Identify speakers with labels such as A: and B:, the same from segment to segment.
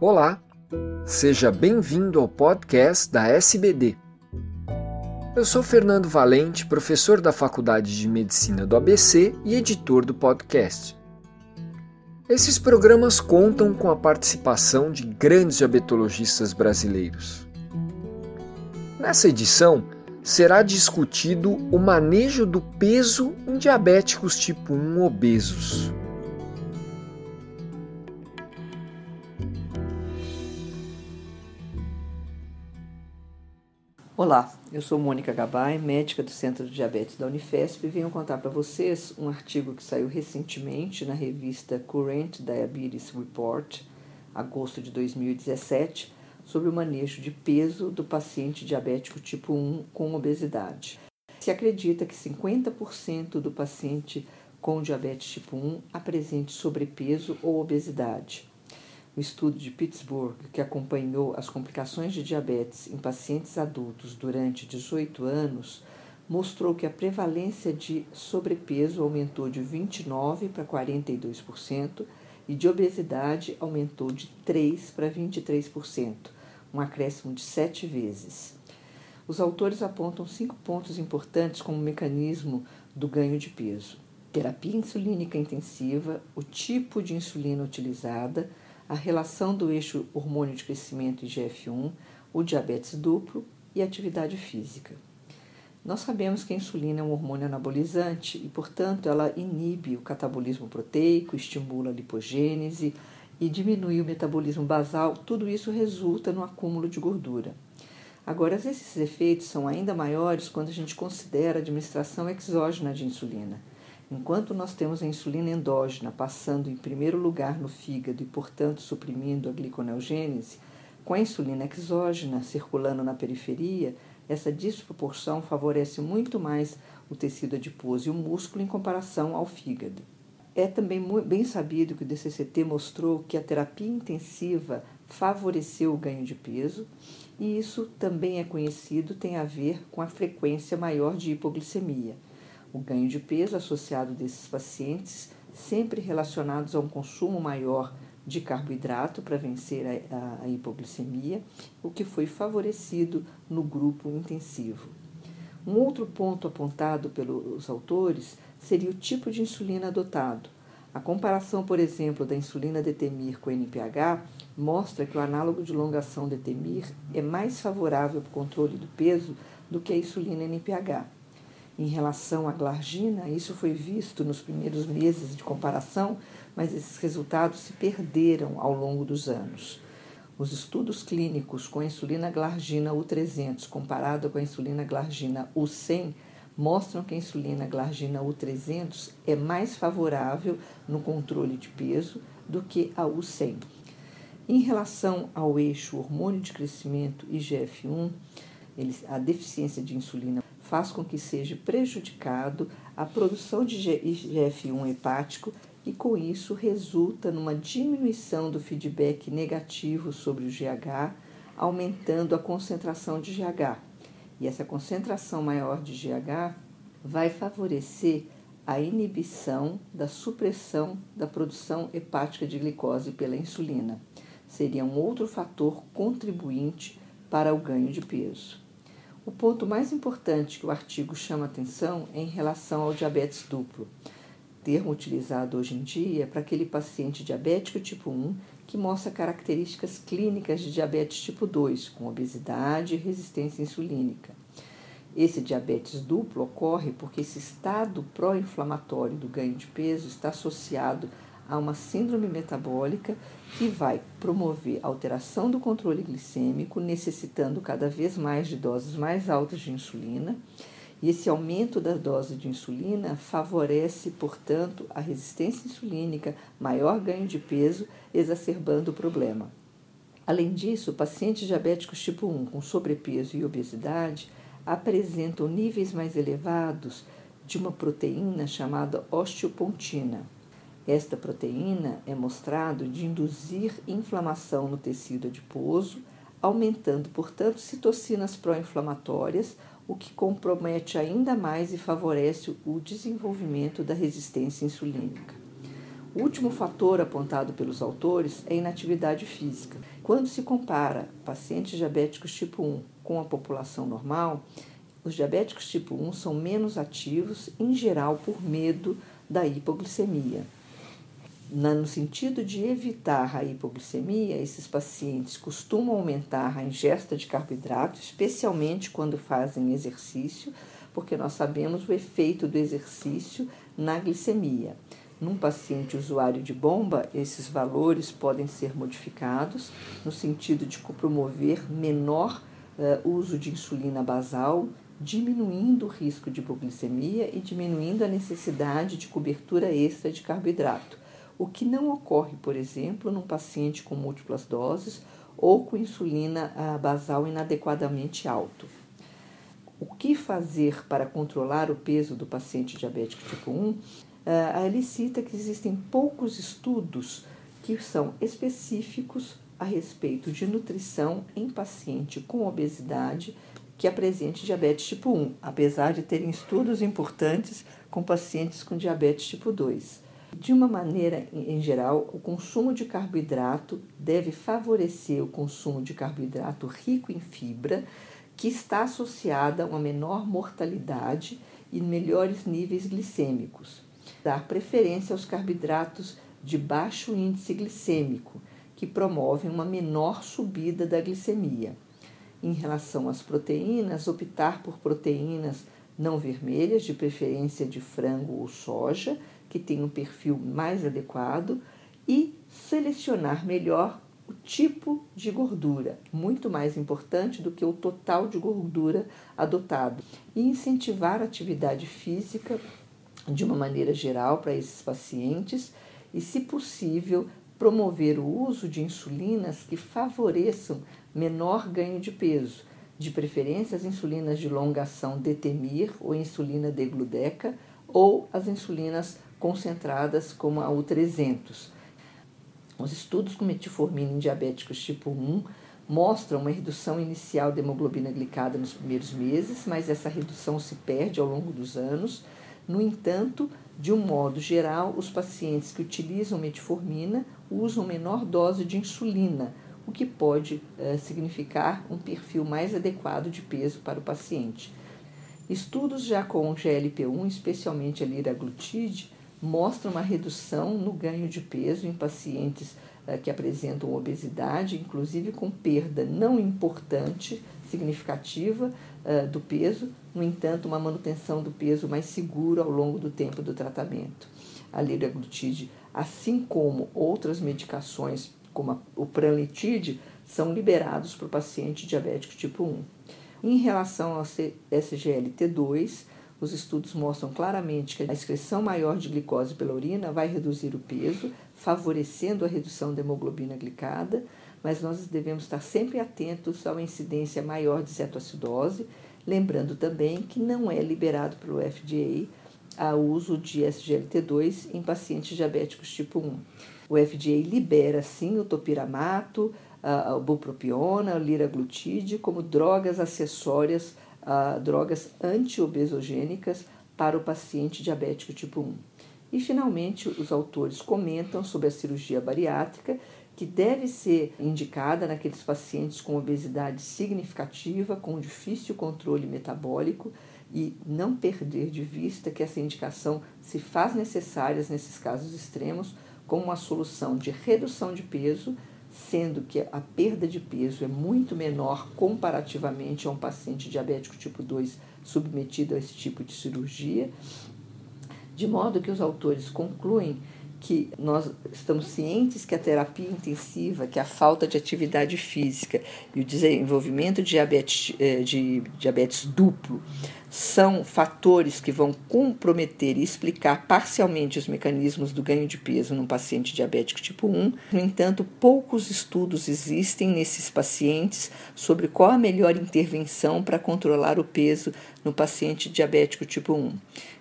A: Olá, seja bem-vindo ao podcast da SBD. Eu sou Fernando Valente, professor da Faculdade de Medicina do ABC e editor do podcast. Esses programas contam com a participação de grandes diabetologistas brasileiros. Nessa edição, será discutido o manejo do peso em diabéticos tipo 1 obesos.
B: Olá, eu sou Mônica Gabay, médica do Centro de Diabetes da Unifesp e venho contar para vocês um artigo que saiu recentemente na revista Current Diabetes Report, agosto de 2017, sobre o manejo de peso do paciente diabético tipo 1 com obesidade. Se acredita que 50% do paciente com diabetes tipo 1 apresente sobrepeso ou obesidade. O estudo de Pittsburgh, que acompanhou as complicações de diabetes em pacientes adultos durante 18 anos, mostrou que a prevalência de sobrepeso aumentou de 29% para 42% e de obesidade aumentou de 3% para 23%, um acréscimo de 7 vezes. Os autores apontam cinco pontos importantes como mecanismo do ganho de peso: terapia insulínica intensiva, o tipo de insulina utilizada, a relação do eixo hormônio de crescimento IGF-1, o diabetes duplo e atividade física. Nós sabemos que a insulina é um hormônio anabolizante e, portanto, ela inibe o catabolismo proteico, estimula a lipogênese e diminui o metabolismo basal. Tudo isso resulta no acúmulo de gordura. Agora, esses efeitos são ainda maiores quando a gente considera a administração exógena de insulina. Enquanto nós temos a insulina endógena passando em primeiro lugar no fígado e, portanto, suprimindo a gliconeogênese, com a insulina exógena circulando na periferia, essa desproporção favorece muito mais o tecido adiposo e o músculo em comparação ao fígado. É também bem sabido que o DCCT mostrou que a terapia intensiva favoreceu o ganho de peso, e isso também é conhecido tem a ver com a frequência maior de hipoglicemia o ganho de peso associado desses pacientes, sempre relacionados a um consumo maior de carboidrato para vencer a, a, a hipoglicemia, o que foi favorecido no grupo intensivo. Um outro ponto apontado pelos autores seria o tipo de insulina adotado. A comparação, por exemplo, da insulina Detemir com NPH mostra que o análogo de longação Detemir é mais favorável para o controle do peso do que a insulina NPH. Em relação à glargina, isso foi visto nos primeiros meses de comparação, mas esses resultados se perderam ao longo dos anos. Os estudos clínicos com a insulina glargina U300 comparado com a insulina glargina U100 mostram que a insulina glargina U300 é mais favorável no controle de peso do que a U100. Em relação ao eixo hormônio de crescimento IGF-1, a deficiência de insulina faz com que seja prejudicado a produção de IGF-1 hepático e com isso resulta numa diminuição do feedback negativo sobre o GH, aumentando a concentração de GH. E essa concentração maior de GH vai favorecer a inibição da supressão da produção hepática de glicose pela insulina. Seria um outro fator contribuinte para o ganho de peso. O ponto mais importante que o artigo chama atenção é em relação ao diabetes duplo, termo utilizado hoje em dia para aquele paciente diabético tipo 1 que mostra características clínicas de diabetes tipo 2, com obesidade e resistência insulínica. Esse diabetes duplo ocorre porque esse estado pró-inflamatório do ganho de peso está associado uma síndrome metabólica que vai promover alteração do controle glicêmico, necessitando cada vez mais de doses mais altas de insulina. E esse aumento da dose de insulina favorece, portanto, a resistência insulínica, maior ganho de peso, exacerbando o problema. Além disso, pacientes diabéticos tipo 1 com sobrepeso e obesidade apresentam níveis mais elevados de uma proteína chamada osteopontina. Esta proteína é mostrado de induzir inflamação no tecido adiposo, aumentando, portanto, citocinas pró-inflamatórias, o que compromete ainda mais e favorece o desenvolvimento da resistência insulínica. O último fator apontado pelos autores é a inatividade física. Quando se compara pacientes diabéticos tipo 1 com a população normal, os diabéticos tipo 1 são menos ativos, em geral por medo da hipoglicemia. No sentido de evitar a hipoglicemia, esses pacientes costumam aumentar a ingesta de carboidrato, especialmente quando fazem exercício, porque nós sabemos o efeito do exercício na glicemia. Num paciente usuário de bomba, esses valores podem ser modificados no sentido de promover menor uh, uso de insulina basal, diminuindo o risco de hipoglicemia e diminuindo a necessidade de cobertura extra de carboidrato, o que não ocorre, por exemplo, num paciente com múltiplas doses ou com insulina uh, basal inadequadamente alto. O que fazer para controlar o peso do paciente diabético tipo 1? Uh, ele cita que existem poucos estudos que são específicos a respeito de nutrição em paciente com obesidade que apresente diabetes tipo 1, apesar de terem estudos importantes com pacientes com diabetes tipo 2. De uma maneira em geral, o consumo de carboidrato deve favorecer o consumo de carboidrato rico em fibra, que está associada a uma menor mortalidade e melhores níveis glicêmicos dar preferência aos carboidratos de baixo índice glicêmico, que promovem uma menor subida da glicemia. Em relação às proteínas, optar por proteínas não vermelhas, de preferência de frango ou soja, que tem um perfil mais adequado, e selecionar melhor o tipo de gordura, muito mais importante do que o total de gordura adotado, e incentivar a atividade física de uma maneira geral para esses pacientes e, se possível, promover o uso de insulinas que favoreçam menor ganho de peso, de preferência as insulinas de longa ação Detemir ou insulina degludeca ou as insulinas concentradas como a U300. Os estudos com metformina em diabéticos tipo 1 mostram uma redução inicial da hemoglobina glicada nos primeiros meses, mas essa redução se perde ao longo dos anos no entanto, de um modo geral, os pacientes que utilizam metformina usam menor dose de insulina, o que pode eh, significar um perfil mais adequado de peso para o paciente. Estudos já com GLP-1, especialmente a liraglutide, mostram uma redução no ganho de peso em pacientes eh, que apresentam obesidade, inclusive com perda não importante, significativa uh, do peso, no entanto, uma manutenção do peso mais seguro ao longo do tempo do tratamento. A liraglutide, assim como outras medicações, como o pranlitide, são liberados para o paciente diabético tipo 1. Em relação ao SGLT2, os estudos mostram claramente que a excreção maior de glicose pela urina vai reduzir o peso, favorecendo a redução da hemoglobina glicada, mas nós devemos estar sempre atentos à incidência maior de cetoacidose, lembrando também que não é liberado pelo FDA o uso de SGLT2 em pacientes diabéticos tipo 1. O FDA libera sim o topiramato, a bupropiona, a liraglutide como drogas acessórias, drogas antiobesogênicas para o paciente diabético tipo 1. E finalmente, os autores comentam sobre a cirurgia bariátrica que deve ser indicada naqueles pacientes com obesidade significativa, com difícil controle metabólico e não perder de vista que essa indicação se faz necessária nesses casos extremos como uma solução de redução de peso, sendo que a perda de peso é muito menor comparativamente a um paciente diabético tipo 2 submetido a esse tipo de cirurgia, de modo que os autores concluem que nós estamos cientes que a terapia intensiva, que a falta de atividade física e o desenvolvimento de diabetes, eh, de diabetes duplo são fatores que vão comprometer e explicar parcialmente os mecanismos do ganho de peso num paciente diabético tipo 1. No entanto, poucos estudos existem nesses pacientes sobre qual a melhor intervenção para controlar o peso no paciente diabético tipo 1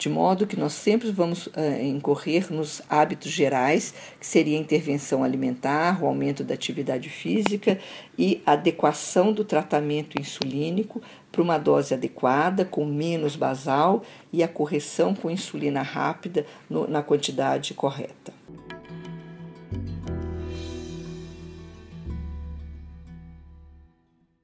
B: de modo que nós sempre vamos uh, incorrer nos hábitos gerais, que seria a intervenção alimentar, o aumento da atividade física e adequação do tratamento insulínico para uma dose adequada, com menos basal e a correção com insulina rápida no, na quantidade correta.